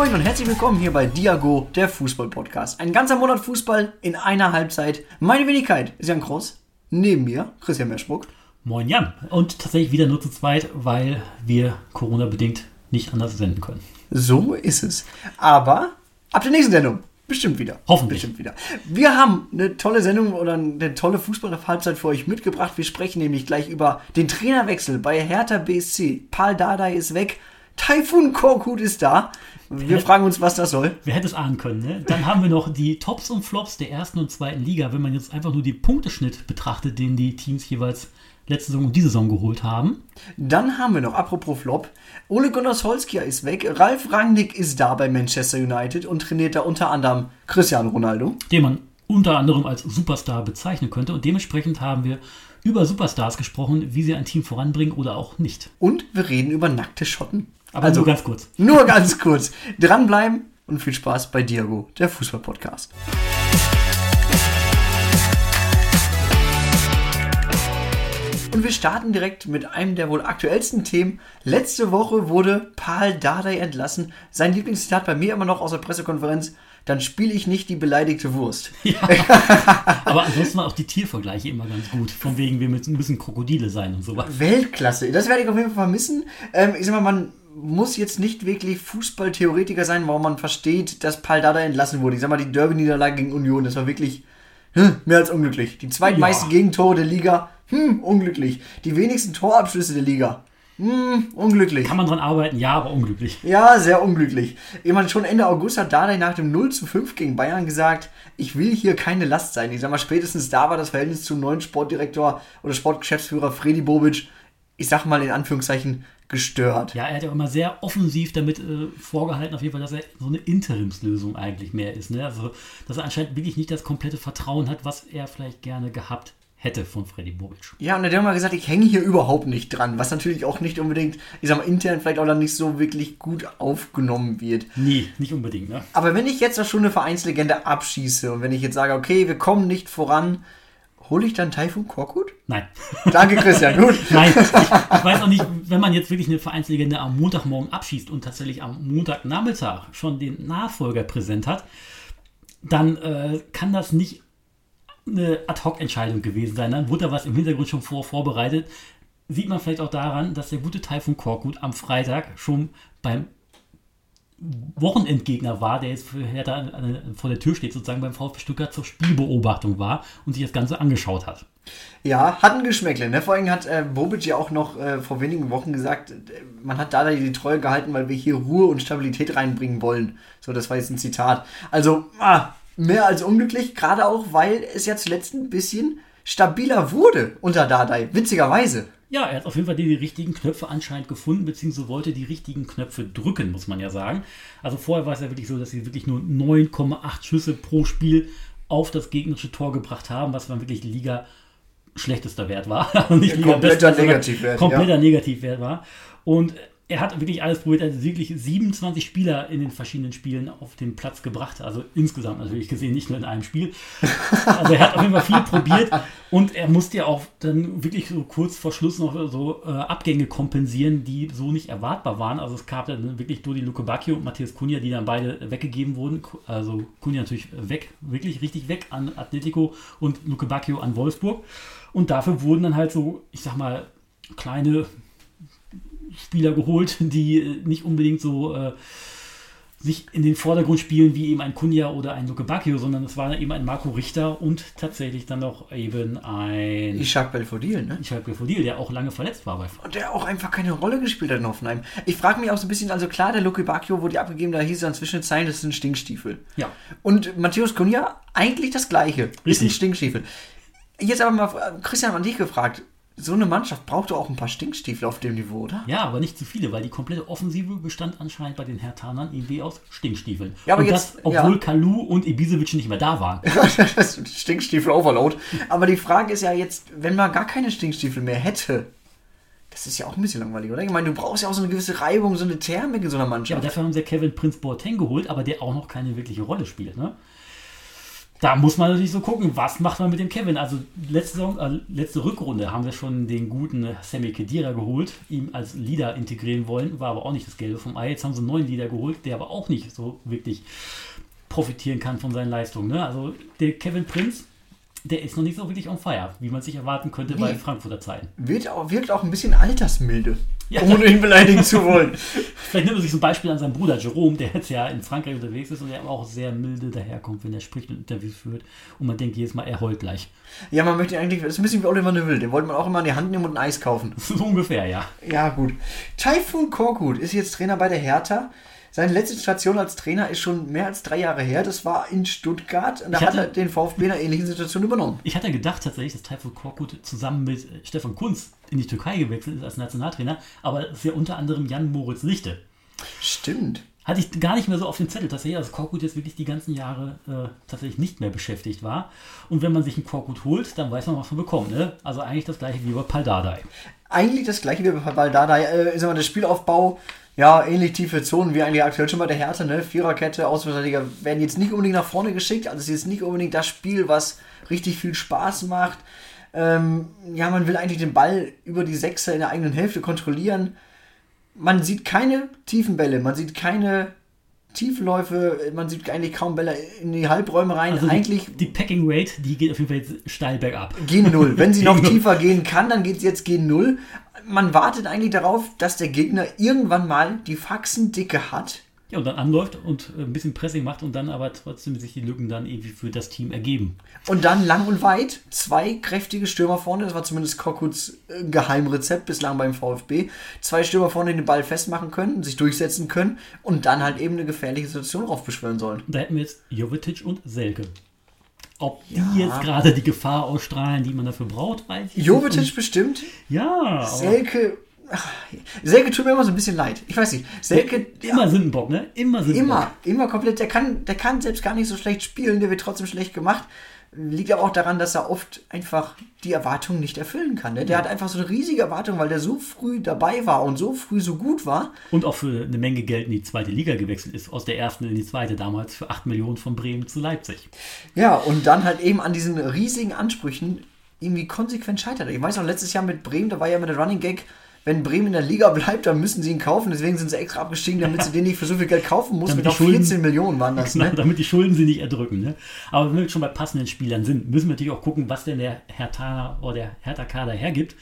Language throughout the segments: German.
Moin und herzlich willkommen hier bei Diago, der Fußball-Podcast. Ein ganzer Monat Fußball in einer Halbzeit. Meine Wenigkeit ist Jan Kross. Neben mir Christian Merschbruck. Moin Jan. Und tatsächlich wieder nur zu zweit, weil wir Corona-bedingt nicht anders senden können. So ist es. Aber ab der nächsten Sendung Bestimmt wieder. Hoffentlich. Bestimmt wieder. Wir haben eine tolle Sendung oder eine tolle Fußball-Halbzeit für euch mitgebracht. Wir sprechen nämlich gleich über den Trainerwechsel bei Hertha BSC. Paul Dardai ist weg. Taifun Korkut ist da. Wir Wer fragen uns, was das soll. Wer hätte es ahnen können, ne? Dann haben wir noch die Tops und Flops der ersten und zweiten Liga. Wenn man jetzt einfach nur die Punkteschnitt betrachtet, den die Teams jeweils letzte Saison und diese Saison geholt haben. Dann haben wir noch, apropos Flop, Ole Gunnar Solskjaer ist weg, Ralf Rangnick ist da bei Manchester United und trainiert da unter anderem Cristiano Ronaldo. Den man unter anderem als Superstar bezeichnen könnte und dementsprechend haben wir über Superstars gesprochen, wie sie ein Team voranbringen oder auch nicht. Und wir reden über nackte Schotten. Aber also, nur ganz kurz. Nur ganz kurz. Dranbleiben und viel Spaß bei Diago, der Fußball-Podcast. Und wir starten direkt mit einem der wohl aktuellsten Themen. Letzte Woche wurde Paul Dardai entlassen. Sein Lieblingszitat bei mir immer noch aus der Pressekonferenz. Dann spiele ich nicht die beleidigte Wurst. Ja, aber ansonsten waren auch die Tiervergleiche immer ganz gut. Von wegen, wir müssen ein bisschen Krokodile sein und sowas. Weltklasse. Das werde ich auf jeden Fall vermissen. Ähm, ich sag mal, man muss jetzt nicht wirklich Fußballtheoretiker sein, warum man versteht, dass Paul Dardai entlassen wurde. Ich sag mal, die Derby-Niederlage gegen Union, das war wirklich hm, mehr als unglücklich. Die zweitmeisten ja. Gegentore der Liga hm, unglücklich. Die wenigsten Torabschlüsse der Liga. Hm, unglücklich. Kann man dran arbeiten, ja, aber unglücklich. Ja, sehr unglücklich. Ich meine, schon Ende August hat Dardai nach dem 0 zu 5 gegen Bayern gesagt, ich will hier keine Last sein. Ich sag mal, spätestens da war das Verhältnis zum neuen Sportdirektor oder Sportgeschäftsführer Freddy Bobic, ich sag mal in Anführungszeichen, gestört. Ja, er hat ja immer sehr offensiv damit äh, vorgehalten, auf jeden Fall, dass er so eine Interimslösung eigentlich mehr ist. Ne? Also, dass er anscheinend wirklich nicht das komplette Vertrauen hat, was er vielleicht gerne gehabt hätte von Freddy Bobic. Ja, und er hat mal gesagt, ich hänge hier überhaupt nicht dran, was natürlich auch nicht unbedingt, ich sag mal, intern vielleicht auch dann nicht so wirklich gut aufgenommen wird. Nee, nicht unbedingt, ne? Aber wenn ich jetzt schon eine Vereinslegende abschieße und wenn ich jetzt sage, okay, wir kommen nicht voran, hole ich dann Taifun Korkut? Nein. Danke, Christian, gut. Nein, ich, ich, weiß auch nicht, wenn man jetzt wirklich eine Vereinslegende am Montagmorgen abschießt und tatsächlich am Montagnachmittag schon den Nachfolger präsent hat, dann äh, kann das nicht eine Ad-Hoc-Entscheidung gewesen sein. Dann wurde da was im Hintergrund schon vor, vorbereitet. Sieht man vielleicht auch daran, dass der gute von Korkut am Freitag schon beim Wochenendgegner war, der jetzt Hertha vor der Tür steht, sozusagen beim VfB Stuttgart zur Spielbeobachtung war und sich das Ganze angeschaut hat. Ja, hat ein Geschmäckle. Ne? Vor allem hat äh, Bobic ja auch noch äh, vor wenigen Wochen gesagt, äh, man hat da die Treue gehalten, weil wir hier Ruhe und Stabilität reinbringen wollen. So, das war jetzt ein Zitat. Also, ah, mehr als unglücklich, gerade auch, weil es ja zuletzt ein bisschen stabiler wurde unter Dardai, witzigerweise. Ja, er hat auf jeden Fall die, richtigen Knöpfe anscheinend gefunden, beziehungsweise wollte die richtigen Knöpfe drücken, muss man ja sagen. Also vorher war es ja wirklich so, dass sie wirklich nur 9,8 Schüsse pro Spiel auf das gegnerische Tor gebracht haben, was dann wirklich Liga schlechtester Wert war. Also nicht Liga kompletter Negativwert. Kompletter ja. Negativwert war. Und er hat wirklich alles probiert. Er hat wirklich 27 Spieler in den verschiedenen Spielen auf den Platz gebracht. Also insgesamt natürlich gesehen, nicht nur in einem Spiel. Also er hat auf jeden Fall viel probiert und er musste ja auch dann wirklich so kurz vor Schluss noch so äh, Abgänge kompensieren, die so nicht erwartbar waren. Also es gab dann wirklich Dodi Luke Bacchio und Matthias Cunha, die dann beide weggegeben wurden. Also Cunha natürlich weg, wirklich richtig weg an Atletico und Luke Bacchio an Wolfsburg. Und dafür wurden dann halt so, ich sag mal, kleine Spieler geholt, die äh, nicht unbedingt so äh, sich in den Vordergrund spielen wie eben ein Kunja oder ein Luke Bacchio, sondern es war eben ein Marco Richter und tatsächlich dann noch eben ein Ishak Belfodil, ne? Ishak Belfodil, der auch lange verletzt war bei Und der auch einfach keine Rolle gespielt hat in Hoffenheim. Ich frage mich auch so ein bisschen, also klar, der Luke Bacchio wurde abgegeben, da hieß es dann Zwischenzeilen, das ist ein Stinkstiefel. Ja. Und Matthäus Kunja, eigentlich das Gleiche. Richtig. Ist ein Stinkstiefel. Jetzt aber mal Christian an dich gefragt so eine Mannschaft braucht doch auch ein paar Stinkstiefel auf dem Niveau, oder? Ja, aber nicht zu viele, weil die komplette Offensive bestand anscheinend bei den Hertanern irgendwie aus Stinkstiefeln. Ja, aber und jetzt, das, obwohl ja. Kalu und Ibisevic nicht mehr da waren. Stinkstiefel Overload. Aber die Frage ist ja jetzt, wenn man gar keine Stinkstiefel mehr hätte, das ist ja auch ein bisschen langweilig, oder? Ich meine, du brauchst ja auch so eine gewisse Reibung, so eine Thermik in so einer Mannschaft. Ja, aber dafür haben sie ja Kevin Prince Boateng geholt, aber der auch noch keine wirkliche Rolle spielt, ne? Da muss man natürlich so gucken, was macht man mit dem Kevin. Also letzte, Saison, äh, letzte Rückrunde haben wir schon den guten Sammy Kedira geholt, ihm als Leader integrieren wollen, war aber auch nicht das Gelbe vom Ei. Jetzt haben sie einen neuen Leader geholt, der aber auch nicht so wirklich profitieren kann von seinen Leistungen. Ne? Also der Kevin Prinz, der ist noch nicht so wirklich on fire, wie man sich erwarten könnte Nee. bei Frankfurter Zeiten. Wird auch, wirkt auch ein bisschen altersmilde. Ja. Ohne ihn beleidigen zu wollen. Vielleicht nimmt man sich zum Beispiel an seinen Bruder Jerome, der jetzt ja in Frankreich unterwegs ist und der auch sehr milde daherkommt, wenn er spricht und Interviews führt. Und man denkt jedes Mal, er heult gleich. Ja, man möchte eigentlich, das ist ein bisschen wie Oliver Neville, den wollte man auch immer in die Hand nehmen und ein Eis kaufen. So ungefähr, ja. Ja, gut. Taifun Korkut ist jetzt Trainer bei der Hertha. Seine letzte Station als Trainer ist schon mehr als drei Jahre her. Das war in Stuttgart. Und da Ich hat hatte- er den VfB in einer ähnlichen Situation übernommen. Ich hatte gedacht tatsächlich, dass Taifun Korkut zusammen mit äh, Stefan Kunz in die Türkei gewechselt ist als Nationaltrainer, aber es ist ja unter anderem Jan Moritz Lichte. Stimmt. Hatte ich gar nicht mehr so auf dem Zettel, tatsächlich, dass Korkut jetzt wirklich die ganzen Jahre äh, tatsächlich nicht mehr beschäftigt war. Und wenn man sich einen Korkut holt, dann weiß man, was man bekommt. Ne? Also eigentlich das gleiche wie bei Paldadei. Eigentlich das gleiche wie bei Baldada. Äh, ist aber der Spielaufbau, ja, ähnlich tiefe Zonen wie eigentlich aktuell schon bei der Hertha. Ne? Viererkette, Außenverteidiger werden jetzt nicht unbedingt nach vorne geschickt. Also es ist jetzt nicht unbedingt das Spiel, was richtig viel Spaß macht. Ähm, ja, man will eigentlich den Ball über die Sechser in der eigenen Hälfte kontrollieren. Man sieht keine tiefen Bälle, man sieht keine Tiefläufe, man sieht eigentlich kaum Bälle in die Halbräume rein. Also eigentlich die, die Packing Rate, die geht auf jeden Fall jetzt steil bergab. Gen 0. Wenn sie noch Null. tiefer gehen kann, dann geht es jetzt Gen 0. Man wartet eigentlich darauf, dass der Gegner irgendwann mal die Faxendicke hat. Ja, und dann anläuft und äh, ein bisschen Pressing macht und dann aber trotzdem sich die Lücken dann irgendwie für das Team ergeben. Und dann lang und weit zwei kräftige Stürmer vorne. Das war zumindest Kokuts äh, Geheimrezept bislang beim VfB. Zwei Stürmer vorne, die den Ball festmachen können, sich durchsetzen können und dann halt eben eine gefährliche Situation raufbeschwören sollen. Da hätten wir jetzt Jovetic und Selke. Ob die Ja. jetzt gerade die Gefahr ausstrahlen, die man dafür braucht, weiß ich nicht. Jovetic bestimmt. Ja, Selke. Ach, Selke tut mir immer so ein bisschen leid. Ich weiß nicht. Selke. immer Sündenbock, ne? Immer Sündenbock. Immer, immer komplett. Der kann, der kann selbst gar nicht so schlecht spielen, der wird trotzdem schlecht gemacht. Liegt aber auch daran, dass er oft einfach die Erwartungen nicht erfüllen kann. Ne? Der hat einfach so eine riesige Erwartung, weil der so früh dabei war und so früh so gut war. Und auch für eine Menge Geld in die zweite Liga gewechselt ist, aus der ersten in die zweite, damals für 8 Millionen von Bremen zu Leipzig. Ja, und dann halt eben an diesen riesigen Ansprüchen irgendwie konsequent scheitert. Ich weiß noch, letztes Jahr mit Bremen, da war ja immer der Running Gag, wenn Bremen in der Liga bleibt, dann müssen sie ihn kaufen. Deswegen sind sie extra abgestiegen, damit sie den nicht für so viel Geld kaufen mussten. Damit Mit die noch Schulden- 14 Millionen waren das, Genau, ne? damit die Schulden sie nicht erdrücken. Ne? Aber wenn wir schon bei passenden Spielern sind, müssen wir natürlich auch gucken, was denn der Hertha oder der Hertha-Kader hergibt,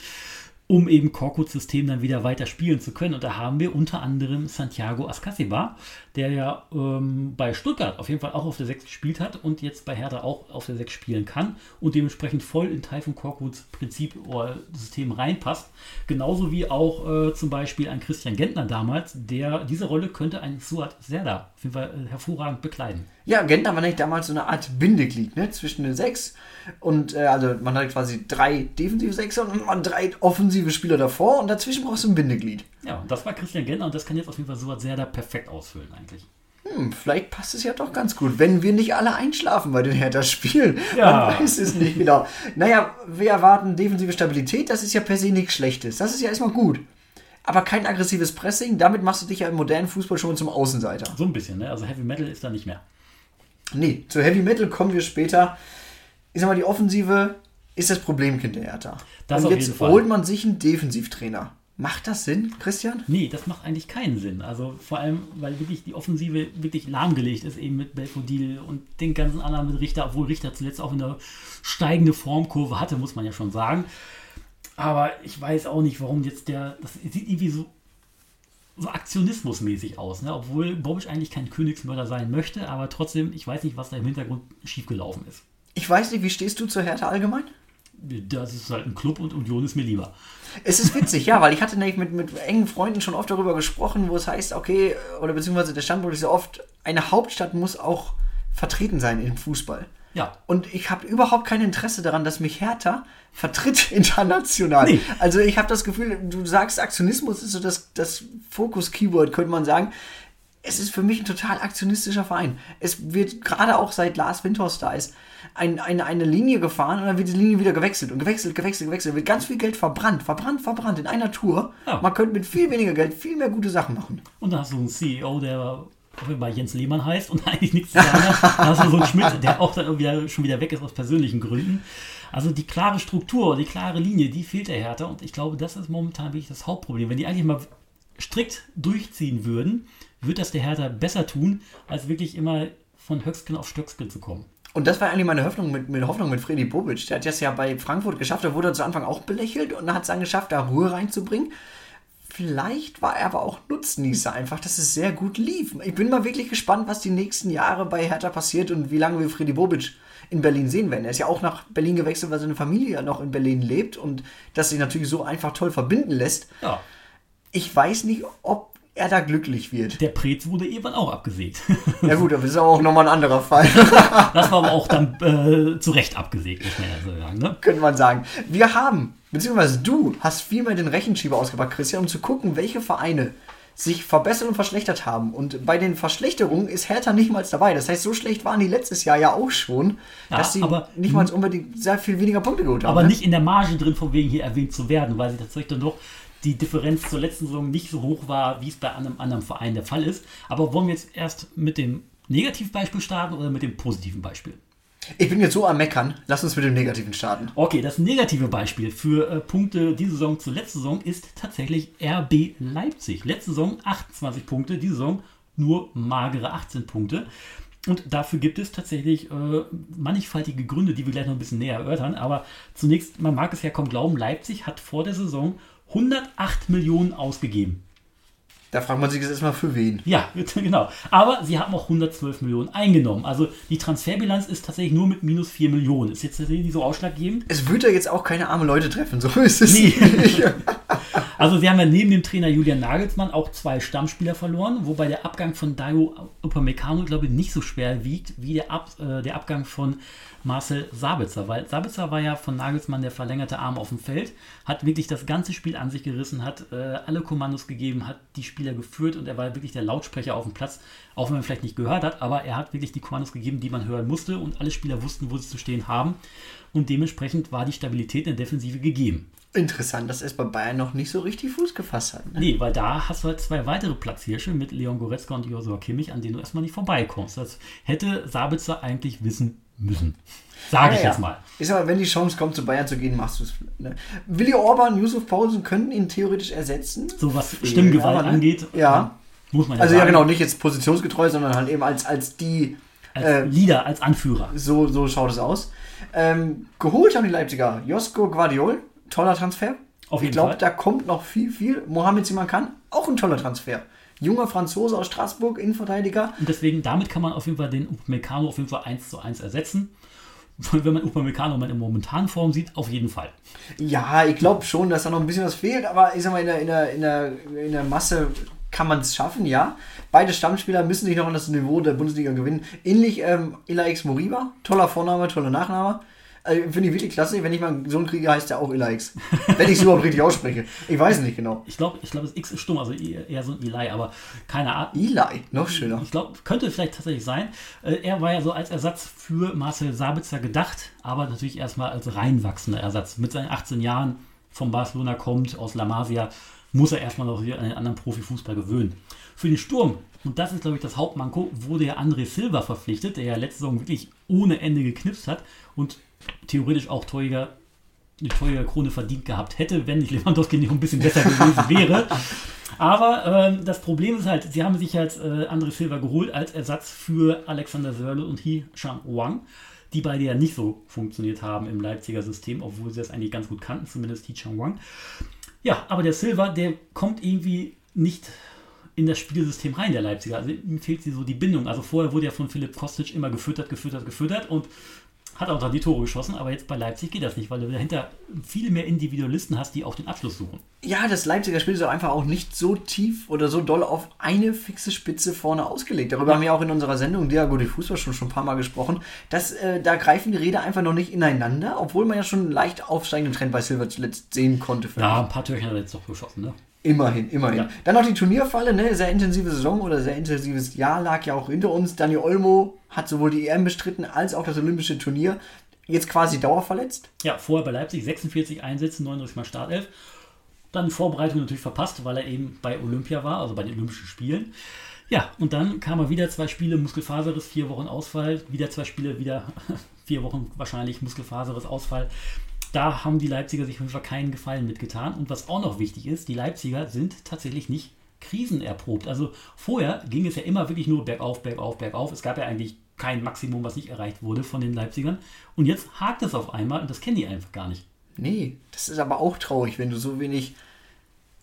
um eben Korkuts System dann wieder weiter spielen zu können. Und da haben wir unter anderem Santiago Ascasiba, der ja ähm, bei Stuttgart auf jeden Fall auch auf der 6 gespielt hat und jetzt bei Hertha auch auf der 6 spielen kann und dementsprechend voll in Taifun Korkuts Prinzip oder System reinpasst. Genauso wie auch äh, zum Beispiel ein Christian Gentner damals, der diese Rolle könnte ein Suat Serdar auf jeden Fall äh, hervorragend bekleiden. Ja, Gentner war nämlich damals so eine Art Bindeglied ne? zwischen den sechs. Und äh, also man hat quasi drei defensive Sechser und man drei offensive Spieler davor und dazwischen brauchst du ein Bindeglied. Ja, und das war Christian Gentner und das kann jetzt auf jeden Fall Suat Serdar perfekt ausfüllen eigentlich. Hm, vielleicht passt es ja doch ganz gut, wenn wir nicht alle einschlafen bei den Hertha-Spielen. Ja. Man weiß es nicht genau. Naja, wir erwarten defensive Stabilität, das ist ja per se nichts Schlechtes. Das ist ja erstmal gut. Aber kein aggressives Pressing, damit machst du dich ja im modernen Fußball schon zum Außenseiter. So ein bisschen, ne? Also Heavy Metal ist da nicht mehr. Nee, zu Heavy Metal kommen wir später. Ich sag mal, die Offensive ist das Problemkind der Hertha. Das Und jetzt holt man sich einen Defensivtrainer. Macht das Sinn, Christian? Nee, das macht eigentlich keinen Sinn. Also vor allem, weil wirklich die Offensive wirklich lahmgelegt ist, eben mit Belfodil und den ganzen anderen mit Richter, obwohl Richter zuletzt auch eine steigende Formkurve hatte, muss man ja schon sagen. Aber ich weiß auch nicht, warum jetzt der. Das sieht irgendwie so, so aktionismusmäßig aus, ne? Obwohl Bobic eigentlich kein Königsmörder sein möchte, aber trotzdem, ich weiß nicht, was da im Hintergrund schiefgelaufen ist. Ich weiß nicht, wie stehst du zur Hertha allgemein? Das ist halt ein Club und Union ist mir lieber. Es ist witzig, ja, weil ich hatte nämlich mit, mit engen Freunden schon oft darüber gesprochen, wo es heißt, okay, oder beziehungsweise der Standpunkt ist ja oft, eine Hauptstadt muss auch vertreten sein im Fußball. Ja, Und ich habe überhaupt kein Interesse daran, dass mich Hertha vertritt international. Nee. Also ich habe das Gefühl, du sagst, Aktionismus ist so das, das Fokus-Keyword, könnte man sagen. Es ist für mich ein total aktionistischer Verein. Es wird gerade auch seit Lars Windhorst da ist, ein, eine, eine Linie gefahren und dann wird die Linie wieder gewechselt und gewechselt, gewechselt, gewechselt. Wird ganz viel Geld verbrannt, verbrannt, verbrannt in einer Tour. Ja. Man könnte mit viel weniger Geld viel mehr gute Sachen machen. Und dann hast du einen CEO, der bei Jens Lehmann heißt und eigentlich nichts zu sagen hat. Da so einen Schmidt, der auch dann wieder, schon wieder weg ist aus persönlichen Gründen. Also die klare Struktur, die klare Linie, die fehlt der Hertha und ich glaube, das ist momentan wirklich das Hauptproblem. Wenn die eigentlich mal strikt durchziehen würden, würde das der Hertha besser tun, als wirklich immer von Höchstgen auf Stöcksken zu kommen. Und das war eigentlich meine Hoffnung mit, mit Hoffnung mit Freddy Bobic. Der hat das ja bei Frankfurt geschafft. Er wurde zu Anfang auch belächelt und hat es dann geschafft, da Ruhe reinzubringen. Vielleicht war er aber auch Nutznießer einfach, dass es sehr gut lief. Ich bin mal wirklich gespannt, was die nächsten Jahre bei Hertha passiert und wie lange wir Freddy Bobic in Berlin sehen werden. Er ist ja auch nach Berlin gewechselt, weil seine Familie ja noch in Berlin lebt und das sich natürlich so einfach toll verbinden lässt. Ja. Ich weiß nicht, ob er da glücklich wird. Der Prez wurde irgendwann auch abgesägt. Ja gut, aber das ist auch nochmal ein anderer Fall. Das war aber auch dann äh, zu Recht abgesägt, muss man ja so sagen. Ne? Könnte man sagen. Wir haben, beziehungsweise du hast vielmehr den Rechenschieber ausgepackt, Christian, um zu gucken, welche Vereine sich verbessert und verschlechtert haben. Und bei den Verschlechterungen ist Hertha nicht mal dabei. Das heißt, so schlecht waren die letztes Jahr ja auch schon, Ja, dass sie aber- nicht mal unbedingt sehr viel weniger Punkte geholt haben. Aber ne? nicht in der Marge drin, von wegen hier erwähnt zu werden, weil sie tatsächlich dann doch die Differenz zur letzten Saison nicht so hoch war, wie es bei einem anderen Verein der Fall ist. Aber wollen wir jetzt erst mit dem Negativbeispiel starten oder mit dem positiven Beispiel? Ich bin jetzt so am Meckern. Lass uns mit dem Negativen starten. Okay, das negative Beispiel für äh, Punkte diese Saison zur letzten Saison ist tatsächlich RB Leipzig. Letzte Saison 28 Punkte, diese Saison nur magere 18 Punkte. Und dafür gibt es tatsächlich äh, mannigfaltige Gründe, die wir gleich noch ein bisschen näher erörtern. Aber zunächst, man mag es ja kaum glauben, Leipzig hat vor der Saison 108 Millionen ausgegeben. Da fragt man sich jetzt erstmal für wen. Ja, genau. Aber sie haben auch 112 Millionen eingenommen. Also die Transferbilanz ist tatsächlich nur mit minus 4 Millionen. Ist jetzt tatsächlich nicht so ausschlaggebend. Es wird ja jetzt auch keine arme Leute treffen, so ist es Nee. Also sie haben ja neben dem Trainer Julian Nagelsmann auch zwei Stammspieler verloren, wobei der Abgang von Dayo Upamecano, glaube ich, nicht so schwer wiegt wie der, Ab, äh, der Abgang von Marcel Sabitzer, weil Sabitzer war ja von Nagelsmann der verlängerte Arm auf dem Feld, hat wirklich das ganze Spiel an sich gerissen, hat äh, alle Kommandos gegeben, hat die Spieler geführt und er war wirklich der Lautsprecher auf dem Platz, auch wenn man vielleicht nicht gehört hat, aber er hat wirklich die Kommandos gegeben, die man hören musste und alle Spieler wussten, wo sie zu stehen haben und dementsprechend war die Stabilität in der Defensive gegeben. Interessant, dass es bei Bayern noch nicht so richtig Fuß gefasst hat. Ne? Nee, weil da hast du halt zwei weitere Platzhirsche mit Leon Goretzka und Joshua Kimmich, an denen du erstmal nicht vorbeikommst. Das hätte Sabitzer eigentlich wissen müssen. Sage ich Ja, ja. jetzt mal. Sag mal, wenn die Chance kommt, zu Bayern zu gehen, machst du es. Ne? Willi Orban, Yusuf Paulsen könnten ihn theoretisch ersetzen. So was Stimmgewalt aber, ne? angeht, Ja. äh, muss man ja Also ja sagen. genau, nicht jetzt positionsgetreu, sondern halt eben als, als die, Als äh, Leader, als Anführer. so, so schaut es aus. Ähm, geholt haben die Leipziger Josko Guardiol, toller Transfer. Auf jeden ich glaube, da kommt noch viel, viel. Mohamed Simakan, auch ein toller Transfer. Junger Franzose aus Straßburg, Innenverteidiger. Und deswegen, damit kann man auf jeden Fall den Upamecano auf jeden Fall 1 zu 1 ersetzen. Wenn man Upamecano mal in momentanen Form sieht, auf jeden Fall. Ja, ich glaube schon, dass da noch ein bisschen was fehlt, aber ich sag mal, in der, in der, in der, in der Masse kann man es schaffen, ja. Beide Stammspieler müssen sich noch an das Niveau der Bundesliga gewinnen. Ähnlich ähm, Ilaix Moriba, toller Vorname, toller Nachname. Also, Finde ich wirklich klasse. Wenn ich mal einen Sohn kriege, heißt der auch Ilaix. Wenn ich es überhaupt richtig ausspreche. Ich weiß nicht genau. Ich glaube, ich glaub, das X ist stumm, also eher so ein Eli, aber keine Ahnung. Eli, noch schöner. Ich glaube, könnte vielleicht tatsächlich sein. Äh, Er war ja so als Ersatz für Marcel Sabitzer gedacht, aber natürlich erstmal als reinwachsender Ersatz. Mit seinen 18 Jahren von Barcelona kommt, aus La Masia, muss er erstmal noch hier an den anderen Profifußball gewöhnen. Für den Sturm, und das ist, glaube ich, das Hauptmanko, wurde ja André Silva verpflichtet, der ja letzte Saison wirklich ohne Ende geknipst hat und theoretisch auch Torjäger eine Krone verdient gehabt hätte, wenn nicht Lewandowski nicht ein bisschen besser gewesen wäre. Aber ähm, das Problem ist halt, sie haben sich halt äh, André Silva geholt als Ersatz für Alexander Sörle und He Chang Wang, die beide ja nicht so funktioniert haben im Leipziger System, obwohl sie das eigentlich ganz gut kannten, zumindest He Chang Wang. Ja, aber der Silva, der kommt irgendwie nicht in das Spielsystem rein, der Leipziger. Also ihm fehlt sie so die Bindung. Also vorher wurde ja von Philipp Kostic immer gefüttert, gefüttert, gefüttert und hat auch dann die Tore geschossen, aber jetzt bei Leipzig geht das nicht, weil du dahinter viel mehr Individualisten hast, die auch den Abschluss suchen. Ja, das Leipziger Spiel ist auch einfach auch nicht so tief oder so doll auf eine fixe Spitze vorne ausgelegt. Darüber haben wir auch in unserer Sendung Diago die Fußball schon, schon ein paar Mal gesprochen. Dass, äh, da greifen die Räder einfach noch nicht ineinander, obwohl man ja schon einen leicht aufsteigenden Trend bei Silver zuletzt sehen konnte. Ja, ein paar Türchen hat er jetzt doch geschossen, ne? Immerhin, immerhin. Ja. Dann noch die Turnierfalle, ne? Sehr intensive Saison oder sehr intensives Jahr lag ja auch hinter uns. Daniel Olmo hat sowohl die EM bestritten als auch das Olympische Turnier. Jetzt quasi dauerverletzt. Ja, vorher bei Leipzig 46 Einsätze, 39 Mal Startelf. Dann Vorbereitung natürlich verpasst, weil er eben bei Olympia war, also bei den Olympischen Spielen. Ja, und dann kam er wieder zwei Spiele, Muskelfaserriss, vier Wochen Ausfall, wieder zwei Spiele, wieder vier Wochen wahrscheinlich Muskelfaserriss, Ausfall. Da haben die Leipziger sich auf jeden keinen Gefallen mitgetan. Und was auch noch wichtig ist, die Leipziger sind tatsächlich nicht krisenerprobt. Also vorher ging es ja immer wirklich nur bergauf, bergauf, bergauf. Es gab ja eigentlich kein Maximum, was nicht erreicht wurde von den Leipzigern. Und jetzt hakt es auf einmal und das kennen die einfach gar nicht. Nee, das ist aber auch traurig, wenn du so wenig.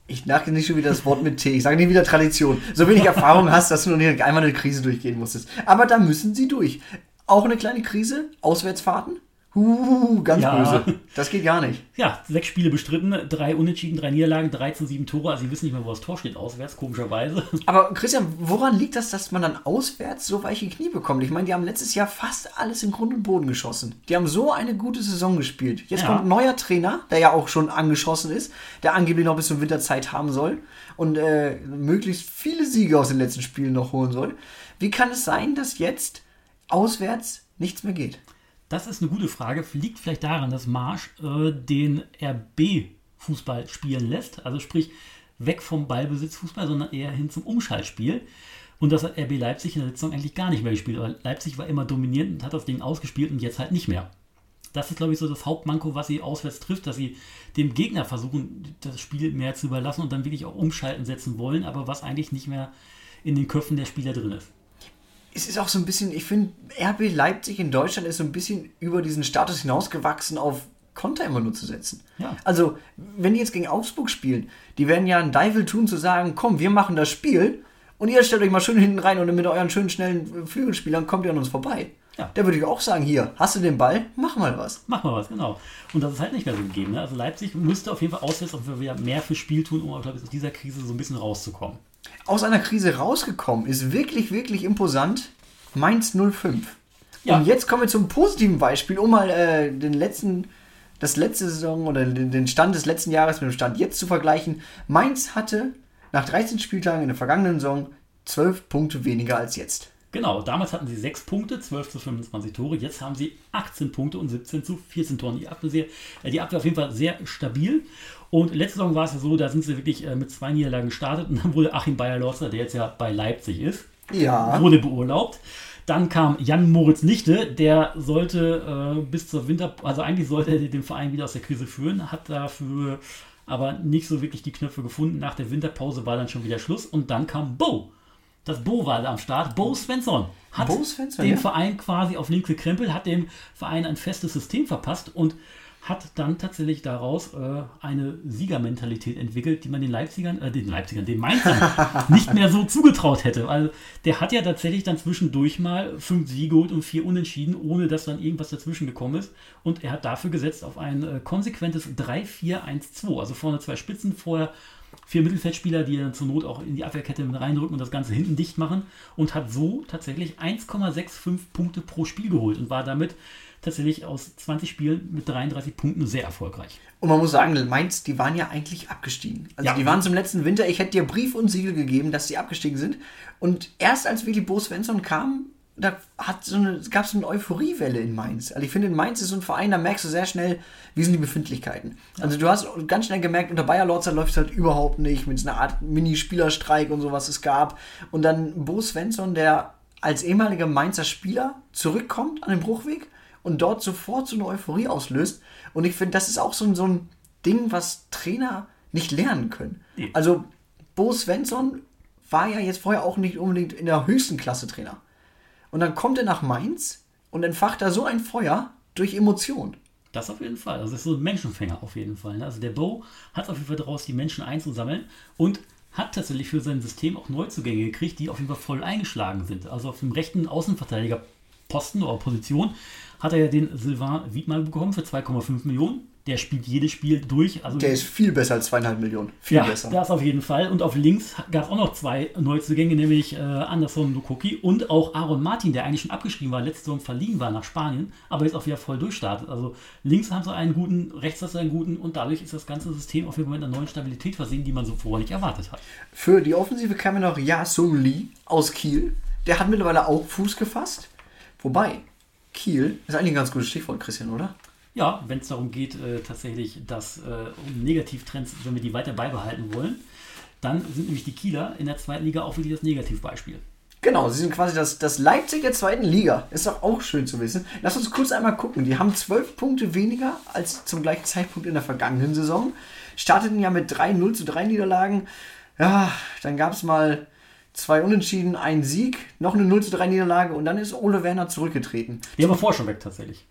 Ich nage nicht schon wieder das Wort mit T. Ich sage nicht wieder Tradition. So wenig Erfahrung hast, dass du noch nicht einmal eine Krise durchgehen musstest. Aber da müssen sie durch. Auch eine kleine Krise. Auswärtsfahrten. Uh, ganz ja. böse. Das geht gar nicht. Ja, sechs Spiele bestritten, drei Unentschieden, drei Niederlagen, 13, sieben Tore. Also, sie wissen nicht mehr, wo das Tor steht, auswärts, komischerweise. Aber Christian, woran liegt das, dass man dann auswärts so weiche Knie bekommt? Ich meine, die haben letztes Jahr fast alles in Grund und Boden geschossen. Die haben so eine gute Saison gespielt. Jetzt ja. kommt ein neuer Trainer, der ja auch schon angeschossen ist, der angeblich noch bis zum Winterzeit haben soll und äh, möglichst viele Siege aus den letzten Spielen noch holen soll. Wie kann es sein, dass jetzt auswärts nichts mehr geht? Das ist eine gute Frage. Liegt vielleicht daran, dass Marsch äh, den RB-Fußball spielen lässt. Also sprich, weg vom Ballbesitzfußball, sondern eher hin zum Umschaltspiel. Und das hat RB Leipzig in der Saison eigentlich gar nicht mehr gespielt. Aber Leipzig war immer dominierend und hat das Ding ausgespielt und jetzt halt nicht mehr. Das ist, glaube ich, so das Hauptmanko, was sie auswärts trifft, dass sie dem Gegner versuchen, das Spiel mehr zu überlassen und dann wirklich auch umschalten setzen wollen, aber was eigentlich nicht mehr in den Köpfen der Spieler drin ist es ist auch so ein bisschen, ich finde, RB Leipzig in Deutschland ist so ein bisschen über diesen Status hinausgewachsen, auf Konter immer nur zu setzen. Ja. Also, wenn die jetzt gegen Augsburg spielen, die werden ja einen Deivel tun, zu sagen, komm, wir machen das Spiel und ihr stellt euch mal schön hinten rein und mit euren schönen, schnellen Flügelspielern kommt ihr an uns vorbei. Ja. Da würde ich auch sagen, hier, hast du den Ball, mach mal was. Mach mal was, genau. Und das ist halt nicht mehr so gegeben. Ne? Also Leipzig müsste auf jeden Fall auswärts auch wieder mehr für Spiel tun, um, glaube ich, aus dieser Krise so ein bisschen rauszukommen aus einer Krise rausgekommen ist, wirklich, wirklich imposant. Mainz 05. Ja. Und jetzt kommen wir zum positiven Beispiel, um mal äh, den letzten, das letzte Saison oder den Stand des letzten Jahres mit dem Stand jetzt zu vergleichen. Mainz hatte nach 13 Spieltagen in der vergangenen Saison 12 Punkte weniger als jetzt. Genau, damals hatten sie 6 Punkte, 12 zu 25 Tore. Jetzt haben sie 18 Punkte und 17 zu 14 Toren. Die Abwehr, äh, die Abwehr auf jeden Fall sehr stabil. Und letzte Saison war es ja so, da sind sie wirklich äh, mit zwei Niederlagen gestartet und dann wurde Achim Bayer-Lorzer, der jetzt ja bei Leipzig ist, ja. wurde beurlaubt. Dann kam Jan Moritz Lichte, der sollte äh, bis zur Winter, also eigentlich sollte er den Verein wieder aus der Krise führen, hat dafür aber nicht so wirklich die Knöpfe gefunden. Nach der Winterpause war dann schon wieder Schluss und dann kam Bo. Das Bo war da am Start. Bo Svensson hat Bo Svensson, den ja? Verein quasi auf links gekrempelt, hat dem Verein ein festes System verpasst und hat dann tatsächlich daraus äh, eine Siegermentalität entwickelt, die man den Leipzigern, äh, den Leipzigern, den Mainzern nicht mehr so zugetraut hätte. Also der hat ja tatsächlich dann zwischendurch mal fünf Siege und vier Unentschieden, ohne dass dann irgendwas dazwischen gekommen ist. Und er hat dafür gesetzt auf ein äh, konsequentes 3-4-1-2. Also vorne zwei Spitzen, vorher vier Mittelfeldspieler, die dann zur Not auch in die Abwehrkette mit reindrücken und das Ganze hinten dicht machen. Und hat so tatsächlich 1,65 Punkte pro Spiel geholt und war damit tatsächlich aus 20 Spielen mit 33 Punkten sehr erfolgreich. Und man muss sagen, Mainz, die waren ja eigentlich abgestiegen. Also ja. die waren zum letzten Winter, ich hätte dir Brief und Siegel gegeben, dass sie abgestiegen sind. Und erst als wirklich Bo Svensson kam, da so gab es so eine Euphoriewelle in Mainz. Also ich finde, in Mainz ist so ein Verein, da merkst du sehr schnell, wie sind die Befindlichkeiten. Also du hast ganz schnell gemerkt, unter Bayer Lorzer läuft es halt überhaupt nicht, mit so einer Art Mini-Spielerstreik und sowas es gab. Und dann Bo Svensson, der als ehemaliger Mainzer Spieler zurückkommt an den Bruchweg und dort sofort so eine Euphorie auslöst. Und ich finde, das ist auch so, so ein Ding, was Trainer nicht lernen können. Also Bo Svensson war ja jetzt vorher auch nicht unbedingt in der höchsten Klasse Trainer. Und dann kommt er nach Mainz und entfacht da so ein Feuer durch Emotionen. Das auf jeden Fall. Also das ist so ein Menschenfänger auf jeden Fall. Ne? Also der Bo hat auf jeden Fall daraus, die Menschen einzusammeln und hat tatsächlich für sein System auch Neuzugänge gekriegt, die auf jeden Fall voll eingeschlagen sind. Also auf dem rechten Außenverteidigerposten oder Position hat er ja den Sylvain Wiedmann bekommen für 2,5 Millionen. Der spielt jedes Spiel durch. Also der ist viel besser als zweieinhalb Millionen. Viel ja, besser. Das auf jeden Fall. Und auf links gab es auch noch zwei Neuzugänge, nämlich äh, Anderson Lukoki und auch Aaron Martin, der eigentlich schon abgeschrieben war, letzte Saison verliehen war nach Spanien, aber jetzt auch wieder voll durchstartet. Also links haben sie einen guten, rechts hast du einen guten und dadurch ist das ganze System auf jeden Fall mit einer neuen Stabilität versehen, die man so vorher nicht erwartet hat. Für die Offensive kam noch Ja Sung Lee aus Kiel. Der hat mittlerweile auch Fuß gefasst. Wobei, Kiel ist eigentlich ein ganz gutes Stichwort, Christian, oder? Ja, wenn es darum geht, äh, tatsächlich, dass äh, um Negativtrends, wenn wir die weiter beibehalten wollen. dann sind nämlich die Kieler in der zweiten Liga auch wirklich das Negativbeispiel. Genau, sie sind quasi das, das Leipzig der zweiten Liga. Ist doch auch schön zu wissen. Lass uns kurz einmal gucken. Die haben zwölf Punkte weniger als zum gleichen Zeitpunkt in der vergangenen Saison. Starteten ja mit drei 0 zu 3 Niederlagen. Ja, dann gab es mal zwei Unentschieden, ein Sieg, noch eine 0 zu 3 Niederlage und dann ist Ole Werner zurückgetreten. Der war vorher schon weg tatsächlich.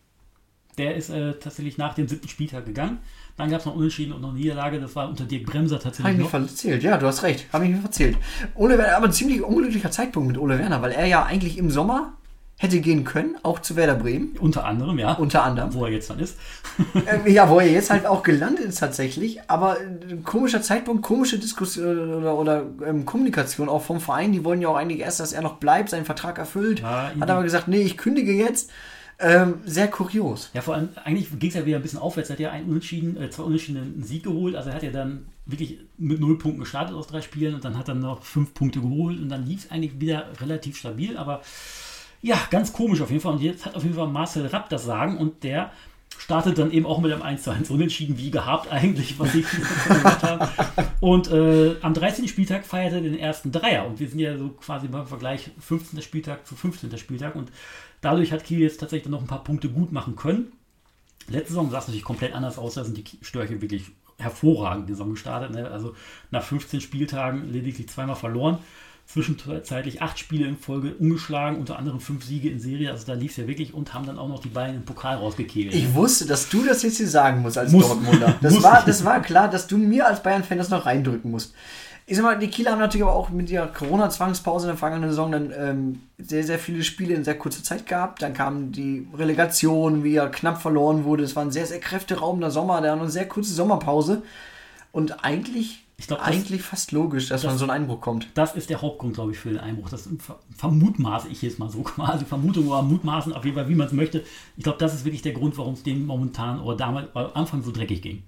Der ist äh, tatsächlich nach dem siebten Spieltag gegangen. Dann gab es noch Unentschieden und noch eine Niederlage. Das war unter Dirk Bremser tatsächlich. Habe ich mich verzählt, ja, du hast recht. Habe ich mir verzählt. Ole Werner, aber ein ziemlich unglücklicher Zeitpunkt mit Ole Werner, weil er ja eigentlich im Sommer hätte gehen können, auch zu Werder Bremen. Unter anderem, ja. Unter anderem. Wo er jetzt dann ist. Äh, ja, wo er jetzt halt auch gelandet ist tatsächlich. Aber äh, komischer Zeitpunkt, komische Diskussion oder, oder ähm, Kommunikation auch vom Verein. Die wollen ja auch eigentlich erst, dass er noch bleibt, seinen Vertrag erfüllt. Ja, Hat aber gesagt, nee, ich kündige jetzt. Ähm, sehr kurios. Ja, vor allem, eigentlich ging es ja wieder ein bisschen aufwärts. Er hat ja einen Unentschieden, äh, zwei Unentschieden einen Sieg geholt. Also er hat ja dann wirklich mit null Punkten gestartet aus drei Spielen und dann hat er noch fünf Punkte geholt und dann lief es eigentlich wieder relativ stabil. Aber ja, ganz komisch auf jeden Fall. Und jetzt hat auf jeden Fall Marcel Rapp das Sagen und der startet dann eben auch mit einem 1 zu 1 Unentschieden, wie gehabt eigentlich, was ich gemacht habe. Und äh, am 13. Spieltag feierte er den ersten Dreier. Und wir sind ja so quasi beim Vergleich 15. Spieltag zu 15. Spieltag. Und dadurch hat Kiel jetzt tatsächlich noch ein paar Punkte gut machen können. Letzte Saison sah es natürlich komplett anders aus. Da sind die Störche wirklich hervorragend die Saison gestartet. Ne? Also nach 15 Spieltagen lediglich zweimal verloren zwischenzeitlich acht Spiele in Folge ungeschlagen, unter anderem fünf Siege in Serie. Also da lief es ja wirklich und haben dann auch noch die Beine im Pokal rausgekegelt. Ich wusste, dass du das jetzt hier sagen musst als Muss. Dortmunder. Das war, das war klar, dass du mir als Bayern-Fan das noch reindrücken musst. Ich sag mal, die Kieler haben natürlich aber auch mit der Corona-Zwangspause in der vergangenen Saison dann ähm, sehr, sehr viele Spiele in sehr kurzer Zeit gehabt. Dann kam die Relegation, wie er knapp verloren wurde. Es war ein sehr, sehr kräfteraubender Sommer, der eine sehr kurze Sommerpause. Und eigentlich ich glaube, eigentlich fast logisch, dass das, man so einen Einbruch kommt. Das ist der Hauptgrund, glaube ich, für den Einbruch. Das vermutmaße ich jetzt mal so quasi. Vermutung oder Mutmaßen, auf jeden Fall, wie man es möchte. Ich glaube, das ist wirklich der Grund, warum es dem momentan oder damals am Anfang so dreckig ging.